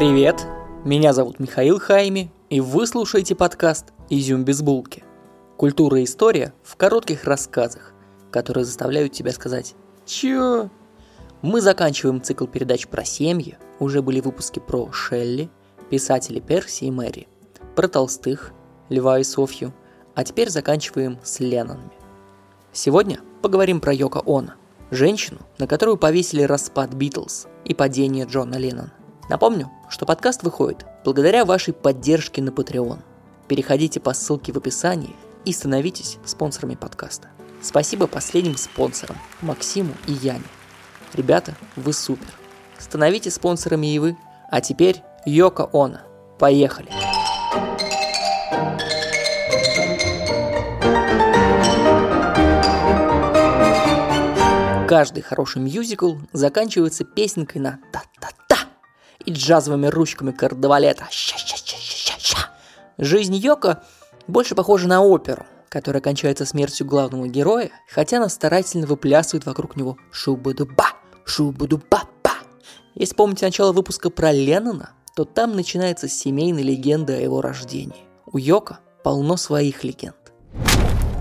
Привет, меня зовут Михаил Хайми, и вы слушаете подкаст «Изюм без булки». Культура и история в коротких рассказах, которые заставляют тебя сказать «Чё?». Мы заканчиваем цикл передач про семьи, уже были выпуски про Шелли, писателей Перси и Мэри, про Толстых, Льва и Софью, а теперь заканчиваем с Леннонами. Сегодня поговорим про Йоко Оно, женщину, на которую повесили распад Битлз и падение Джона Леннона. Напомню, что подкаст выходит благодаря вашей поддержке на Patreon. Переходите по ссылке в описании и становитесь спонсорами подкаста. Спасибо последним спонсорам Максиму и Яне. Ребята, вы супер. Становитесь спонсорами и вы. А теперь Йока Оно. Поехали! Каждый хороший мюзикл заканчивается песенкой на та-та-та и джазовыми ручками. Ща-ща-ща-ща-ща. Жизнь Йока больше похожа на оперу, которая кончается смертью главного героя, хотя она старательно выплясывает вокруг него шубу-дуба, шубу-дуба-ба. Если помните начало выпуска про Леннона, то там начинается семейная легенда о его рождении. У Йока полно своих легенд.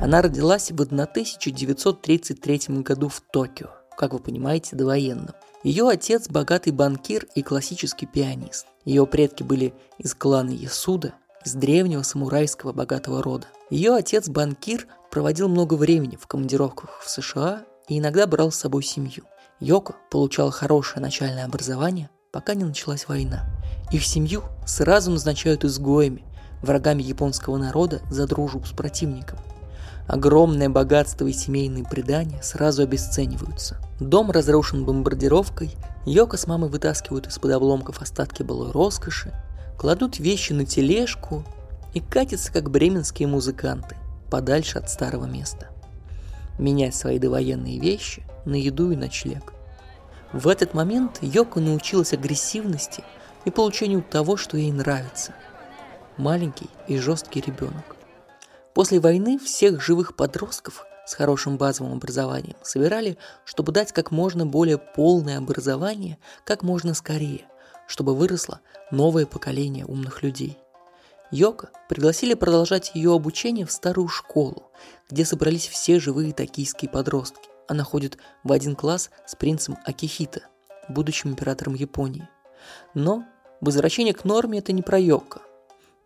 Она родилась в 1933 году в Токио, как вы понимаете, довоенном. Ее отец – богатый банкир и классический пианист. Ее предки были из клана Ясуда, из древнего самурайского богатого рода. Ее отец, банкир, проводил много времени в командировках в США и иногда брал с собой семью. Йоко получал хорошее начальное образование, пока не началась война. Их семью сразу назначают изгоями, врагами японского народа за дружбу с противником. Огромное богатство и семейные предания сразу обесцениваются. Дом разрушен бомбардировкой, Йока с мамой вытаскивают из-под обломков остатки былой роскоши, кладут вещи на тележку и катятся, как бременские музыканты, подальше от старого места. Менять свои довоенные вещи на еду и ночлег. В этот момент Йока научилась агрессивности и получению того, что ей нравится. Маленький и жесткий ребенок. После войны всех живых подростков с хорошим базовым образованием собирали, чтобы дать как можно более полное образование как можно скорее, чтобы выросло новое поколение умных людей. Йока пригласили продолжать ее обучение в старую школу, где собрались все живые токийские подростки. Она ходит в один класс с принцем Акихита, будущим императором Японии. Но возвращение к норме – это не про Йока.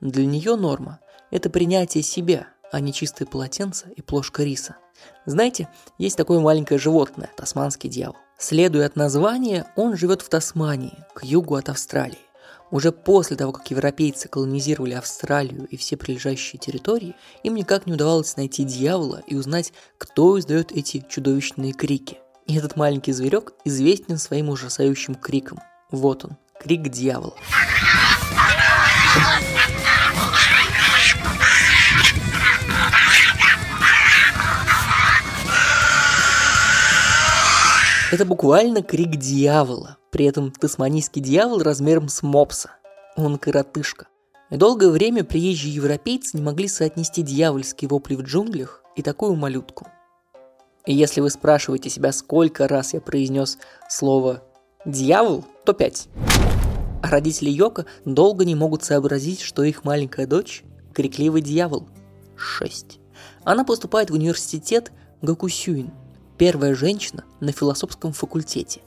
Для нее норма – это принятие себя – а не чистые полотенца и плошка риса. Знаете, есть такое маленькое животное – тасманский дьявол. Следуя от названия, он живет в Тасмании, к югу от Австралии. Уже после того, как европейцы колонизировали Австралию и все прилежащие территории, им никак не удавалось найти дьявола и узнать, кто издает эти чудовищные крики. И этот маленький зверек известен своим ужасающим криком. Вот он, крик дьявола. Это буквально крик дьявола. При этом тасманийский дьявол размером с мопса. Он коротышка. Долгое время приезжие европейцы не могли соотнести дьявольские вопли в джунглях и такую малютку. И если вы спрашиваете себя, сколько раз я произнес слово «дьявол», то пять. А родители Йока долго не могут сообразить, что их маленькая дочь – крикливый дьявол. Шесть. Она поступает в университет Гакусюин – первая женщина на философском факультете.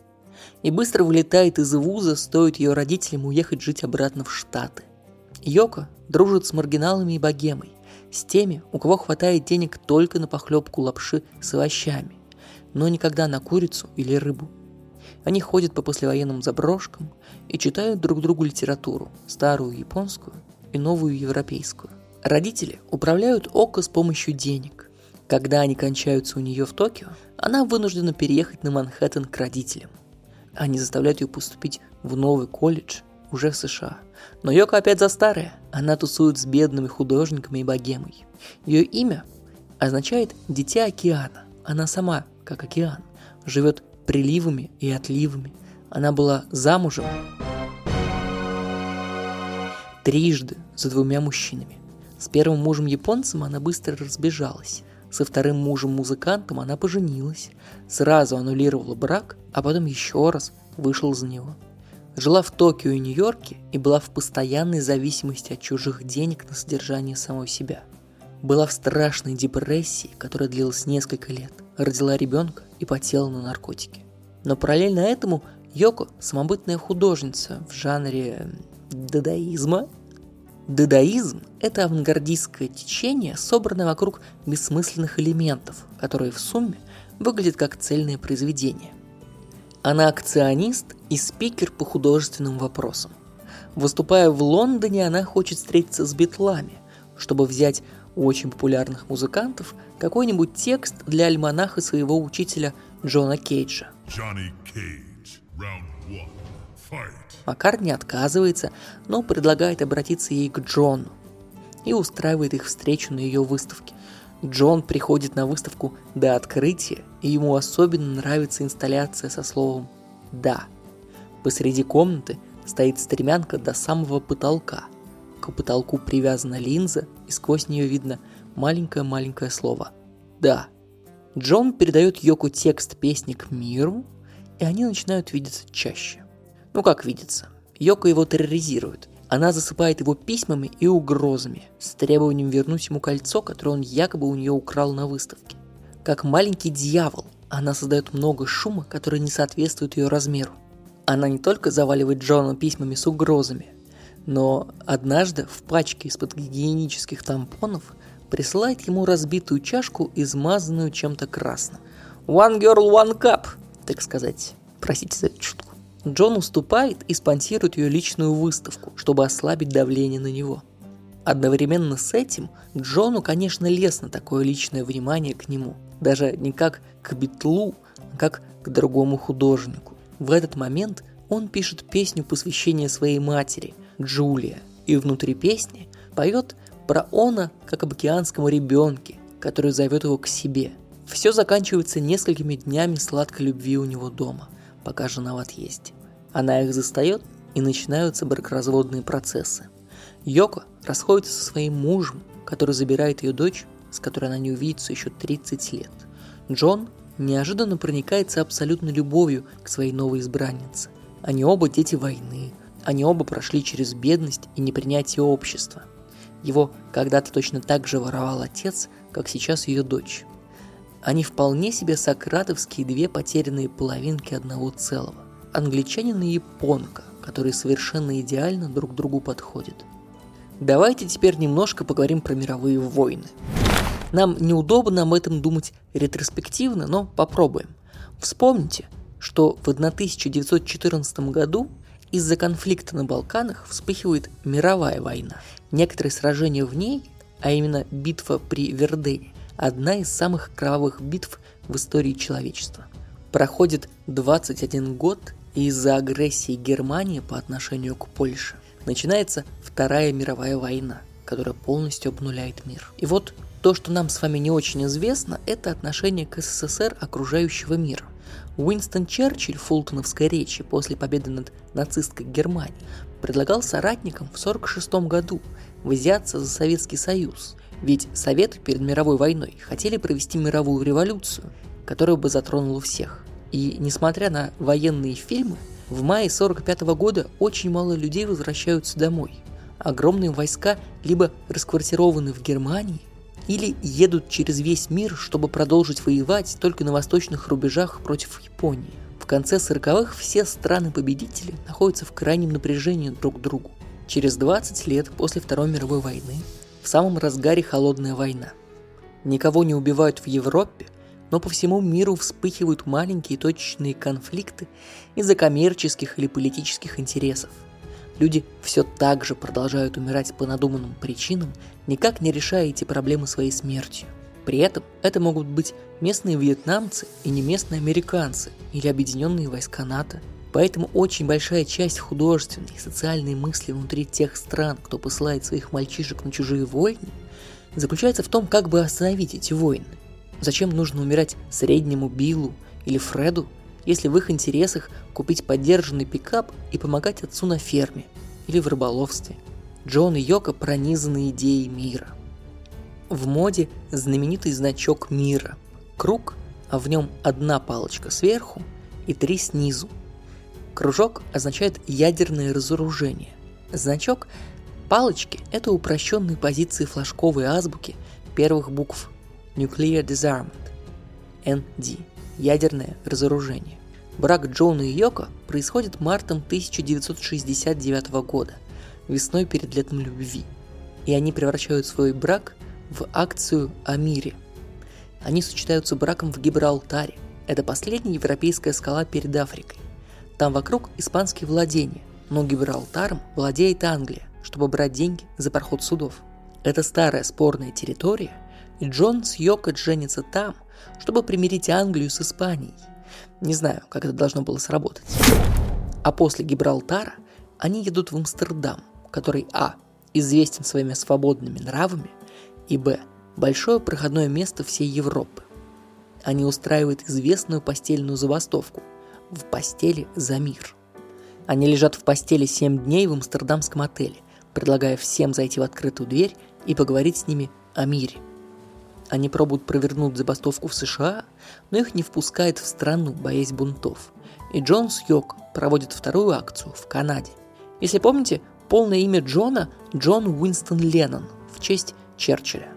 И быстро вылетает из вуза, стоит ее родителям уехать жить обратно в Штаты. Йока дружит с маргиналами и богемой, с теми, у кого хватает денег только на похлебку лапши с овощами, но никогда на курицу или рыбу. Они ходят по послевоенным заброшкам и читают друг другу литературу, старую японскую и новую европейскую. Родители управляют Око с помощью денег, когда они кончаются у нее в Токио, она вынуждена переехать на Манхэттен к родителям. Они заставляют ее поступить в новый колледж уже в США. Но Йока опять за старое. Она тусует с бедными художниками и богемой. Ее имя означает «дитя океана». Она сама, как океан, живет приливами и отливами. Она была замужем трижды за двумя мужчинами. С первым мужем японцем она быстро разбежалась. Со вторым мужем-музыкантом она поженилась, сразу аннулировала брак, а потом еще раз вышла за него. жила в Токио и Нью-Йорке и была в постоянной зависимости от чужих денег на содержание самой себя. Была в страшной депрессии, которая длилась несколько лет, родила ребенка и потела на наркотики. Но параллельно этому Йоко – самобытная художница в жанре дадаизма. Дадаизм – это авангардистское течение, собранное вокруг бессмысленных элементов, которые в сумме выглядят как цельное произведение. Она акционист и спикер по художественным вопросам. Выступая в Лондоне, она хочет встретиться с битлами, чтобы взять у очень популярных музыкантов какой-нибудь текст для альманаха своего учителя Джона Кейджа. Cage, Маккартни отказывается, но предлагает обратиться ей к Джону и устраивает их встречу на ее выставке. Джон приходит на выставку до открытия, и ему особенно нравится инсталляция со словом «да». Посреди комнаты стоит стремянка до самого потолка. К потолку привязана линза, и сквозь нее видно маленькое-маленькое слово «да». Джон передает Йоку текст песни к миру, и они начинают видеться чаще. Ну как видеться? Йока его терроризирует – она засыпает его письмами и угрозами, с требованием вернуть ему кольцо, которое он якобы у нее украл на выставке. Как маленький дьявол, она создает много шума, который не соответствует ее размеру. Она не только заваливает Джона письмами с угрозами, но однажды в пачке из-под гигиенических тампонов присылает ему разбитую чашку, измазанную чем-то красным. One girl, one cup, так сказать. Простите за эту шутку. Джон уступает и спонсирует ее личную выставку, чтобы ослабить давление на него. Одновременно с этим Джону, конечно, лестно такое личное внимание к нему. Даже не как к Битлу, а как к другому художнику. В этот момент он пишет песню посвящения своей матери, Джулия, и внутри песни поет про Она как об океанском ребенке, который зовет его к себе. Все заканчивается несколькими днями сладкой любви у него дома, пока жена в отъезде. Она их застает, и начинаются бракоразводные процессы. Йоко расходится со своим мужем, который забирает ее дочь, с которой она не увидится еще 30 лет. Джон неожиданно проникается абсолютной любовью к своей новой избраннице. Они оба дети войны, они оба прошли через бедность и непринятие общества. Его когда-то точно так же воровал отец, как сейчас ее дочь. Они вполне себе сократовские две потерянные половинки одного целого англичанин и японка, которые совершенно идеально друг другу подходят. Давайте теперь немножко поговорим про мировые войны. Нам неудобно об этом думать ретроспективно, но попробуем. Вспомните, что в 1914 году из-за конфликта на Балканах вспыхивает мировая война. Некоторые сражения в ней, а именно битва при Вердене, одна из самых кровавых битв в истории человечества. Проходит 21 год, из-за агрессии Германии по отношению к Польше начинается Вторая мировая война, которая полностью обнуляет мир. И вот то, что нам с вами не очень известно, это отношение к СССР окружающего мира. Уинстон Черчилль в фултоновской речи после победы над нацистской Германией предлагал соратникам в 1946 году взяться за Советский Союз, ведь Советы перед мировой войной хотели провести мировую революцию, которая бы затронула всех. И несмотря на военные фильмы, в мае 45 года очень мало людей возвращаются домой. Огромные войска либо расквартированы в Германии, или едут через весь мир, чтобы продолжить воевать только на восточных рубежах против Японии. В конце 40-х все страны-победители находятся в крайнем напряжении друг к другу. Через 20 лет после Второй мировой войны, в самом разгаре холодная война. Никого не убивают в Европе, но по всему миру вспыхивают маленькие точечные конфликты из-за коммерческих или политических интересов. Люди все так же продолжают умирать по надуманным причинам, никак не решая эти проблемы своей смертью. При этом это могут быть местные вьетнамцы и не местные американцы или объединенные войска НАТО. Поэтому очень большая часть художественной и социальной мысли внутри тех стран, кто посылает своих мальчишек на чужие войны, заключается в том, как бы остановить эти войны – Зачем нужно умирать среднему Биллу или Фреду, если в их интересах купить поддержанный пикап и помогать отцу на ферме или в рыболовстве? Джон и Йока пронизаны идеей мира. В моде знаменитый значок мира. Круг, а в нем одна палочка сверху и три снизу. Кружок означает ядерное разоружение. Значок палочки – это упрощенные позиции флажковой азбуки первых букв Nuclear Disarmament – ND – ядерное разоружение. Брак Джона и Йоко происходит мартом 1969 года, весной перед летом любви, и они превращают свой брак в акцию о мире. Они сочетаются браком в Гибралтаре. Это последняя европейская скала перед Африкой. Там вокруг испанские владения, но Гибралтаром владеет Англия, чтобы брать деньги за проход судов. Это старая спорная территория, и Джон с Йоко женится там, чтобы примирить Англию с Испанией – не знаю, как это должно было сработать. А после Гибралтара они едут в Амстердам, который а. известен своими свободными нравами, и б. большое проходное место всей Европы. Они устраивают известную постельную забастовку в постели за мир. Они лежат в постели 7 дней в амстердамском отеле, предлагая всем зайти в открытую дверь и поговорить с ними о мире. Они пробуют провернуть забастовку в США, но их не впускают в страну, боясь бунтов. И Джон Сьок проводит вторую акцию в Канаде. Если помните, полное имя Джона – Джон Уинстон Леннон в честь Черчилля.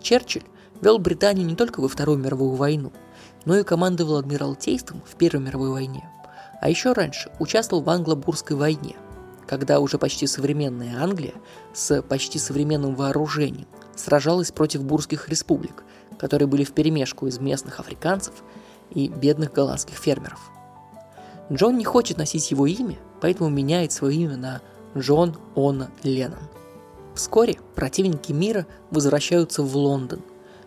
Черчилль вел Британию не только во Вторую мировую войну, но и командовал адмиралтейством в Первой мировой войне. А еще раньше участвовал в Англо-Бурской войне, когда уже почти современная Англия с почти современным вооружением сражалась против бурских республик, которые были вперемешку из местных африканцев и бедных голландских фермеров. Джон не хочет носить его имя, поэтому меняет свое имя на Джон Она Леннон. Вскоре противники мира возвращаются в Лондон,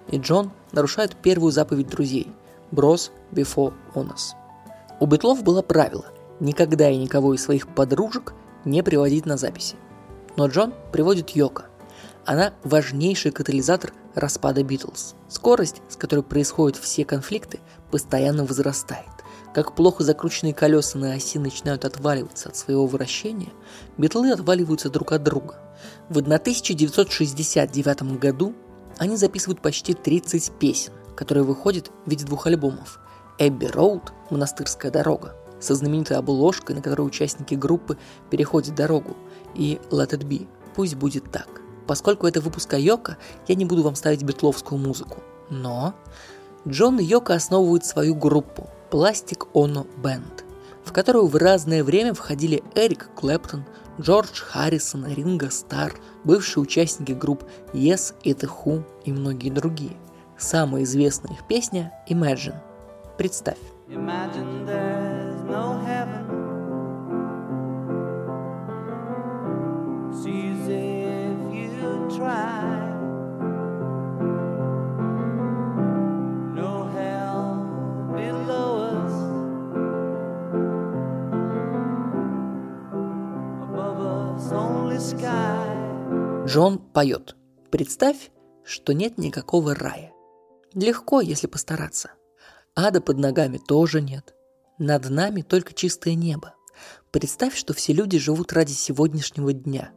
и Джон нарушает первую заповедь друзей – «Bros before honors». У Бетлов было правило – никогда и никого из своих подружек не приводить на записи. Но Джон приводит Йока – она важнейший катализатор распада Битлз. Скорость, с которой происходят все конфликты, постоянно возрастает. Как плохо закрученные колеса на оси начинают отваливаться от своего вращения, битлы отваливаются друг от друга. В 1969 году они записывают почти 30 песен, которые выходят в виде двух альбомов. «Эбби Роуд» – «Монастырская дорога», со знаменитой обложкой, на которой участники группы переходят дорогу, и «Let it be» – «Пусть будет так». Поскольку это выпуск Йока, я не буду вам ставить битловскую музыку. Но Джон и Йока основывают свою группу Plastic Ono Band, в которую в разное время входили Эрик Клэптон, Джордж Харрисон, Ринго Стар, бывшие участники групп Yes и The Who и многие другие. Самая известная их песня Imagine. Представь. Imagine there's no heaven. Джон поет. Представь, что нет никакого рая. Легко, если постараться. Ада под ногами тоже нет. Над нами только чистое небо. Представь, что все люди живут ради сегодняшнего дня.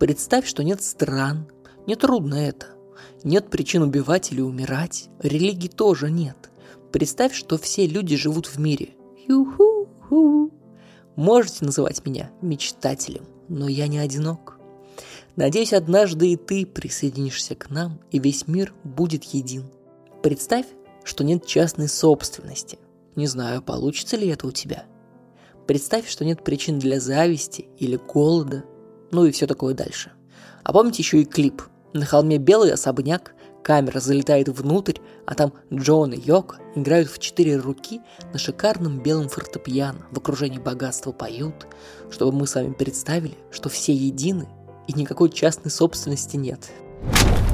Представь, что нет стран. Не трудно это. Нет причин убивать или умирать. Религии тоже нет. Представь, что все люди живут в мире. Ю-ху-ху. Можете называть меня мечтателем, но я не одинок. Надеюсь, однажды и ты присоединишься к нам, и весь мир будет един. Представь, что нет частной собственности. Не знаю, получится ли это у тебя. Представь, что нет причин для зависти или голода, ну и все такое дальше. А помните еще и клип. На холме белый особняк, камера залетает внутрь, а там Джон и Йока играют в четыре руки на шикарном белом фортепиано, в окружении богатства поют, чтобы мы с вами представили, что все едины и никакой частной собственности нет.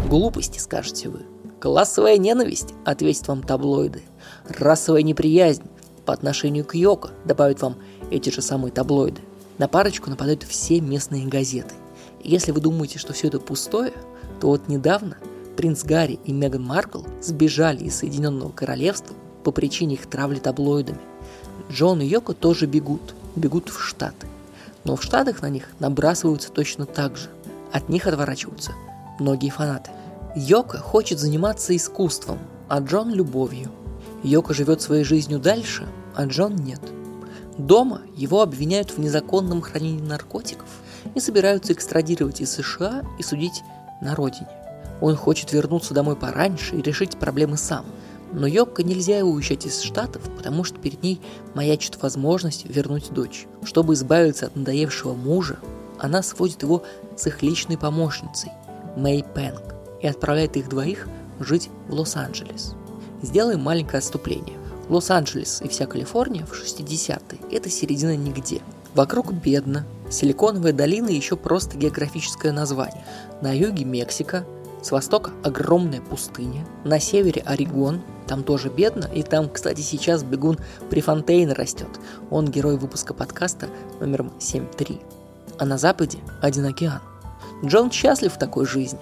Глупости, скажете вы. Классовая ненависть, ответят вам таблоиды. Расовая неприязнь по отношению к Йоко, добавят вам эти же самые таблоиды. На парочку нападают все местные газеты. И если вы думаете, что все это пустое, то вот недавно принц Гарри и Меган Маркл сбежали из Соединенного Королевства по причине их травли таблоидами. Джон и Йоко тоже бегут, бегут в Штаты. Но в Штатах на них набрасываются точно так же. От них отворачиваются многие фанаты. Йока хочет заниматься искусством, а Джон – любовью. Йока живет своей жизнью дальше, а Джон нет. Дома его обвиняют в незаконном хранении наркотиков и собираются экстрадировать из США и судить на родине. Он хочет вернуться домой пораньше и решить проблемы сам. Но Йокко нельзя уезжать из Штатов, потому что перед ней маячит возможность вернуть дочь. Чтобы избавиться от надоевшего мужа, она сводит его с их личной помощницей, Мэй Пэнк, и отправляет их двоих жить в Лос-Анджелес. Сделаем маленькое отступление. Лос-Анджелес и вся Калифорния в 60-е – это середина нигде. Вокруг бедно, Силиконовая долина еще просто географическое название. На юге Мексика, с востока огромная пустыня, на севере Орегон, там тоже бедно, и там, кстати, сейчас бегун Префонтейн растет. Он герой выпуска подкаста номером 7.3. А на западе один океан. Джон счастлив в такой жизни.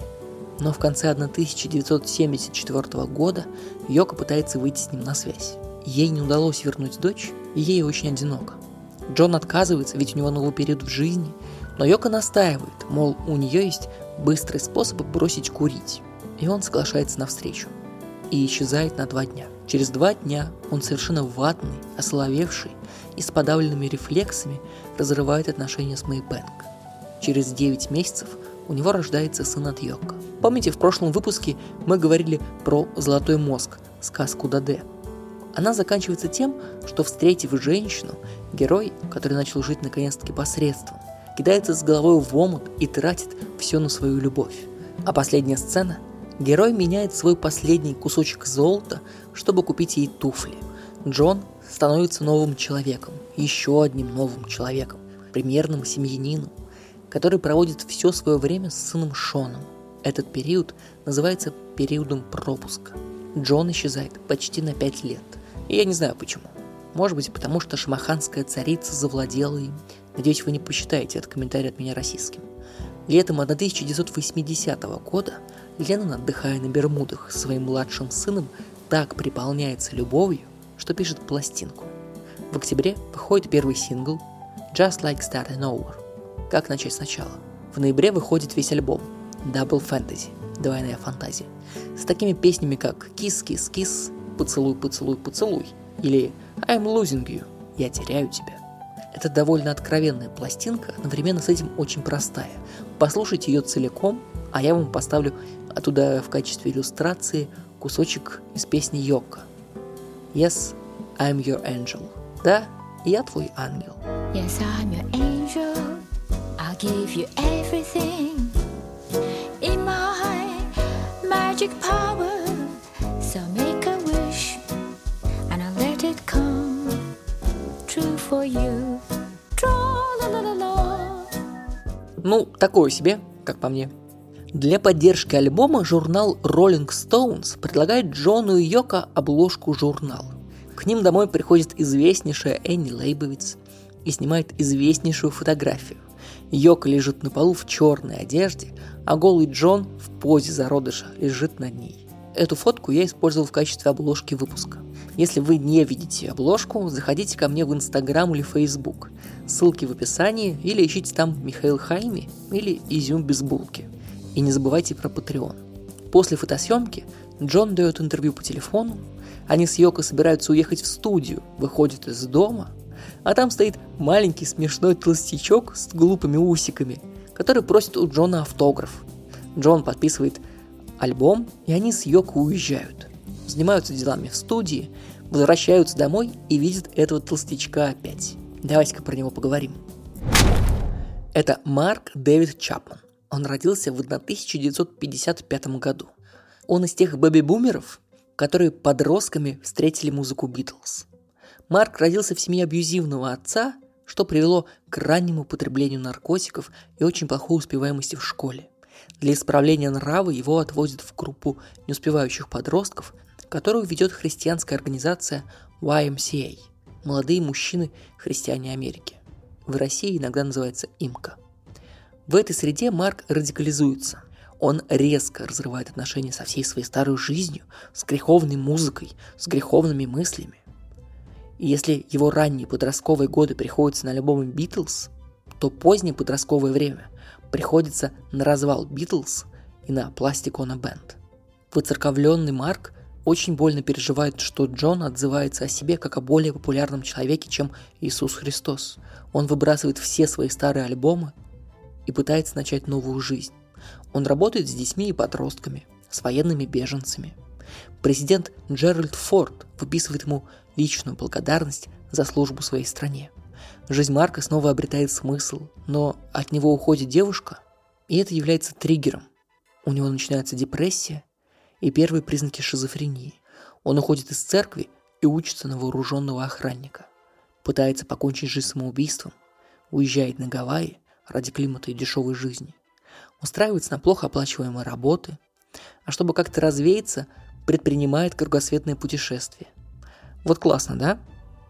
Но в конце 1974 года Йока пытается выйти с ним на связь. Ей не удалось вернуть дочь, и ей очень одиноко. Джон отказывается, ведь у него новый период в жизни, но Йока настаивает, мол, у нее есть быстрый способ бросить курить. И он соглашается на встречу. И исчезает на два дня. Через два дня он совершенно ватный, ословевший и с подавленными рефлексами разрывает отношения с Мэй Бэнк. Через 9 месяцев у него рождается сын от Йока. Помните, в прошлом выпуске мы говорили про «Золотой мозг», сказку Даде – она заканчивается тем, что, встретив женщину, герой, который начал жить наконец-таки посредством, кидается с головой в омут и тратит все на свою любовь. А последняя сцена – герой меняет свой последний кусочек золота, чтобы купить ей туфли. Джон становится новым человеком, еще одним новым человеком, примерным семьянином, который проводит все свое время с сыном Шоном. Этот период называется периодом пропуска. Джон исчезает почти на пять лет – и я не знаю почему. Может быть, потому что шамаханская царица завладела им. Надеюсь, вы не посчитаете этот комментарий от меня российским. Летом 1980 года Леннон, отдыхая на Бермудах со своим младшим сыном, так приполняется любовью, что пишет пластинку. В октябре выходит первый сингл «Just Like Starting Over» – «Как начать сначала». В ноябре выходит весь альбом «Double Fantasy» – «Двойная фантазия» с такими песнями, как «Kiss, Kiss, Kiss», «Поцелуй, поцелуй, поцелуй» или «I'm losing you» – «Я теряю тебя». Это довольно откровенная пластинка, одновременно с этим очень простая. Послушайте ее целиком, а я вам поставлю оттуда в качестве иллюстрации кусочек из песни Йока. Yes, I'm your angel. Да, я твой ангел. Yes, I'm your angel. I'll give you everything in my magic power. So make for you. Ну, такое себе, как по мне. Для поддержки альбома журнал Rolling Stones предлагает Джону и Йоко обложку журнала. К ним домой приходит известнейшая Энни Лейбовиц и снимает известнейшую фотографию. Йока лежит на полу в черной одежде, а голый Джон в позе зародыша лежит над ней. Эту фотку я использовал в качестве обложки выпуска. Если вы не видите обложку, заходите ко мне в Инстаграм или Фейсбук. Ссылки в описании или ищите там Михаил Хайми или Изюм без булки. И не забывайте про Patreon. После фотосъемки Джон дает интервью по телефону, они с Йоко собираются уехать в студию, выходят из дома, а там стоит маленький смешной толстячок с глупыми усиками, который просит у Джона автограф. Джон подписывает альбом, и они с Йоко уезжают. Занимаются делами в студии, возвращаются домой и видят этого толстячка опять. Давайте-ка про него поговорим. Это Марк Дэвид Чапман. Он родился в 1955 году. Он из тех бэби-бумеров, которые подростками встретили музыку Битлз. Марк родился в семье абьюзивного отца, что привело к раннему употреблению наркотиков и очень плохой успеваемости в школе. Для исправления нрава его отводят в группу неуспевающих подростков, которую ведет христианская организация YMCA – «Молодые мужчины христиане Америки». В России иногда называется «Имка». В этой среде Марк радикализуется. Он резко разрывает отношения со всей своей старой жизнью, с греховной музыкой, с греховными мыслями. И если его ранние подростковые годы приходятся на альбомы Битлз, то позднее подростковое время приходится на развал Битлз и на a Band. Выцерковленный Марк очень больно переживает, что Джон отзывается о себе как о более популярном человеке, чем Иисус Христос. Он выбрасывает все свои старые альбомы и пытается начать новую жизнь. Он работает с детьми и подростками, с военными беженцами. Президент Джеральд Форд выписывает ему личную благодарность за службу своей стране. Жизнь Марка снова обретает смысл, но от него уходит девушка, и это является триггером. У него начинается депрессия и первые признаки шизофрении. Он уходит из церкви и учится на вооруженного охранника. Пытается покончить жизнь самоубийством, уезжает на Гавайи ради климата и дешевой жизни. Устраивается на плохо оплачиваемые работы, а чтобы как-то развеяться, предпринимает кругосветное путешествие. Вот классно, да?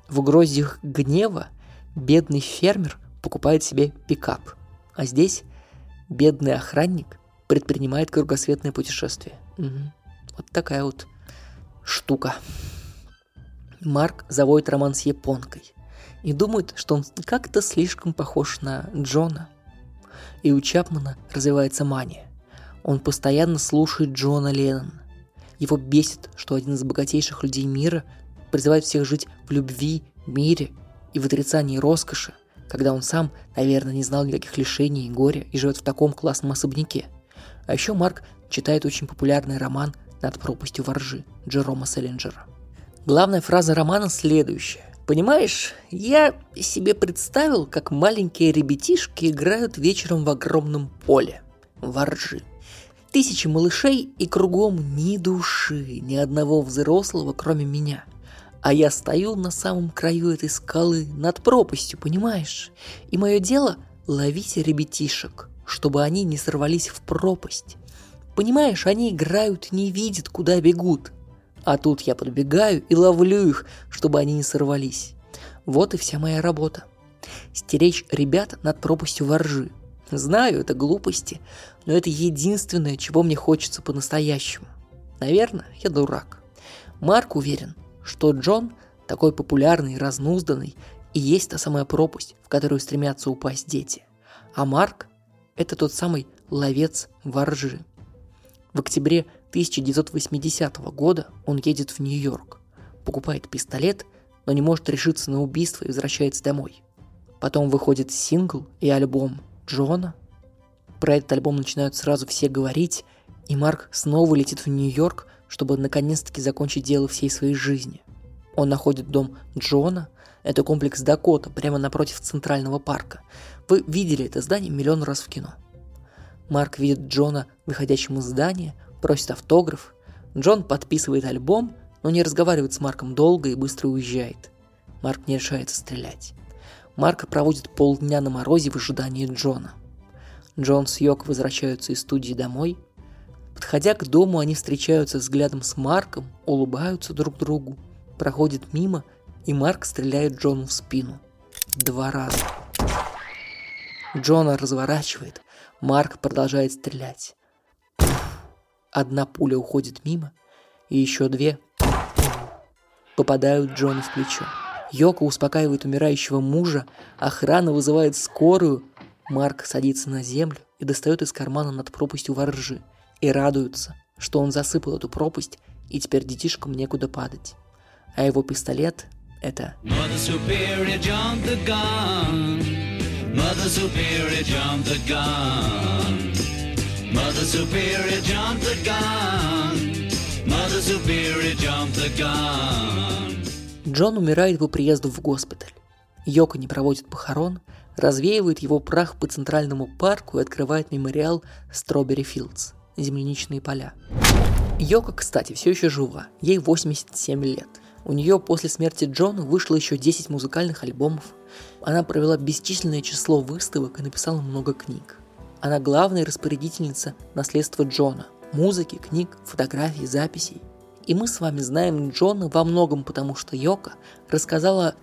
В угрозе гнева бедный фермер покупает себе пикап, а здесь бедный охранник предпринимает кругосветное путешествие. Угу. Вот такая вот штука. Марк заводит роман с японкой и думает, что он как-то слишком похож на Джона. И у Чапмана развивается мания. Он постоянно слушает Джона Леннона. Его бесит, что один из богатейших людей мира призывает всех жить в любви, мире и в отрицании роскоши, когда он сам, наверное, не знал никаких лишений и горя и живет в таком классном особняке. А еще Марк читает очень популярный роман «Над пропастью воржи» Джерома Селлинджера. Главная фраза романа следующая. Понимаешь, я себе представил, как маленькие ребятишки играют вечером в огромном поле. Воржи. Тысячи малышей и кругом ни души, ни одного взрослого, кроме меня – а я стою на самом краю этой скалы, над пропастью, понимаешь? И мое дело — ловить ребятишек, чтобы они не сорвались в пропасть. Понимаешь, они играют, не видят, куда бегут. А тут я подбегаю и ловлю их, чтобы они не сорвались. Вот и вся моя работа. Стеречь ребят над пропастью воржи. Знаю, это глупости, но это единственное, чего мне хочется по-настоящему. Наверное, я дурак. Марк уверен, что Джон, такой популярный разнузданный, и есть та самая пропасть, в которую стремятся упасть дети. А Марк – это тот самый ловец воржи. В октябре 1980 года он едет в Нью-Йорк, покупает пистолет, но не может решиться на убийство и возвращается домой. Потом выходит сингл и альбом Джона. Про этот альбом начинают сразу все говорить, и Марк снова летит в Нью-Йорк, чтобы наконец-таки закончить дело всей своей жизни. Он находит дом Джона, это комплекс Дакота, прямо напротив Центрального парка. Вы видели это здание миллион раз в кино. Марк видит Джона, выходящим из здания, просит автограф. Джон подписывает альбом, но не разговаривает с Марком долго и быстро уезжает. Марк не решается стрелять. Марк проводит полдня на морозе в ожидании Джона. Джон с Йок возвращаются из студии домой – Подходя к дому, они встречаются взглядом с Марком, улыбаются друг другу, проходят мимо, и Марк стреляет Джону в спину. Два раза. Джона разворачивает, Марк продолжает стрелять. Одна пуля уходит мимо, и еще две попадают Джону в плечо. Йока успокаивает умирающего мужа, охрана вызывает скорую. Марк садится на землю и достает из кармана над пропастью воржи – и радуются, что он засыпал эту пропасть, и теперь детишкам некуда падать. А его пистолет — это... Джон умирает по приезду в госпиталь. Йока не проводит похорон, развеивает его прах по центральному парку и открывает мемориал Strawberry Fields – земляничные поля. Йока, кстати, все еще жива, ей 87 лет. У нее после смерти Джона вышло еще 10 музыкальных альбомов. Она провела бесчисленное число выставок и написала много книг. Она главная распорядительница наследства Джона. Музыки, книг, фотографий, записей. И мы с вами знаем Джона во многом, потому что Йока рассказала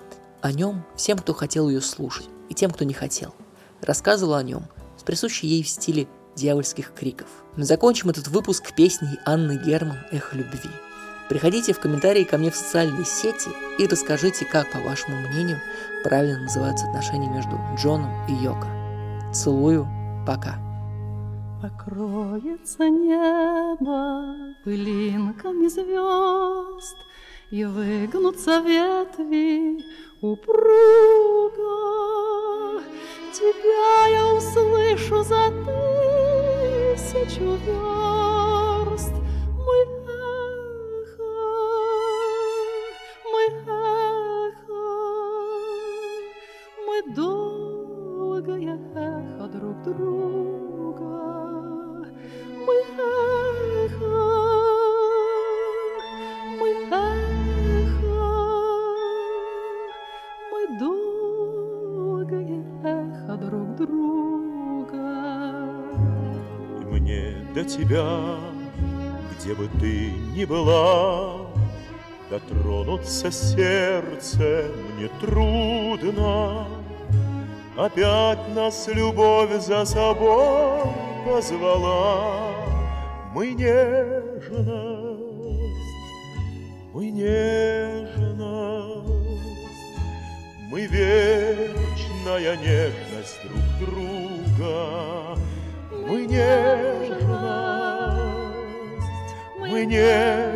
о нем всем, кто хотел ее слушать, и тем, кто не хотел. Рассказывала о нем с присущей ей в стиле дьявольских криков. Закончим этот выпуск песней Анны Герман «Эхо любви». Приходите в комментарии ко мне в социальные сети и расскажите, как, по вашему мнению, правильно называются отношения между Джоном и Йоко. Целую, пока. Покроется небо пылинками звезд, И выгнутся ветви упруго. Тебя я услышу за тысячу верст, Мой эхо, мой эхо, мы долгое эхо друг друга. Мы эхо, до тебя, где бы ты ни была, Дотронуться сердце мне трудно. Опять нас любовь за собой позвала. Мы нежность, мы нежность, Мы вечная нежность друг друга. Мы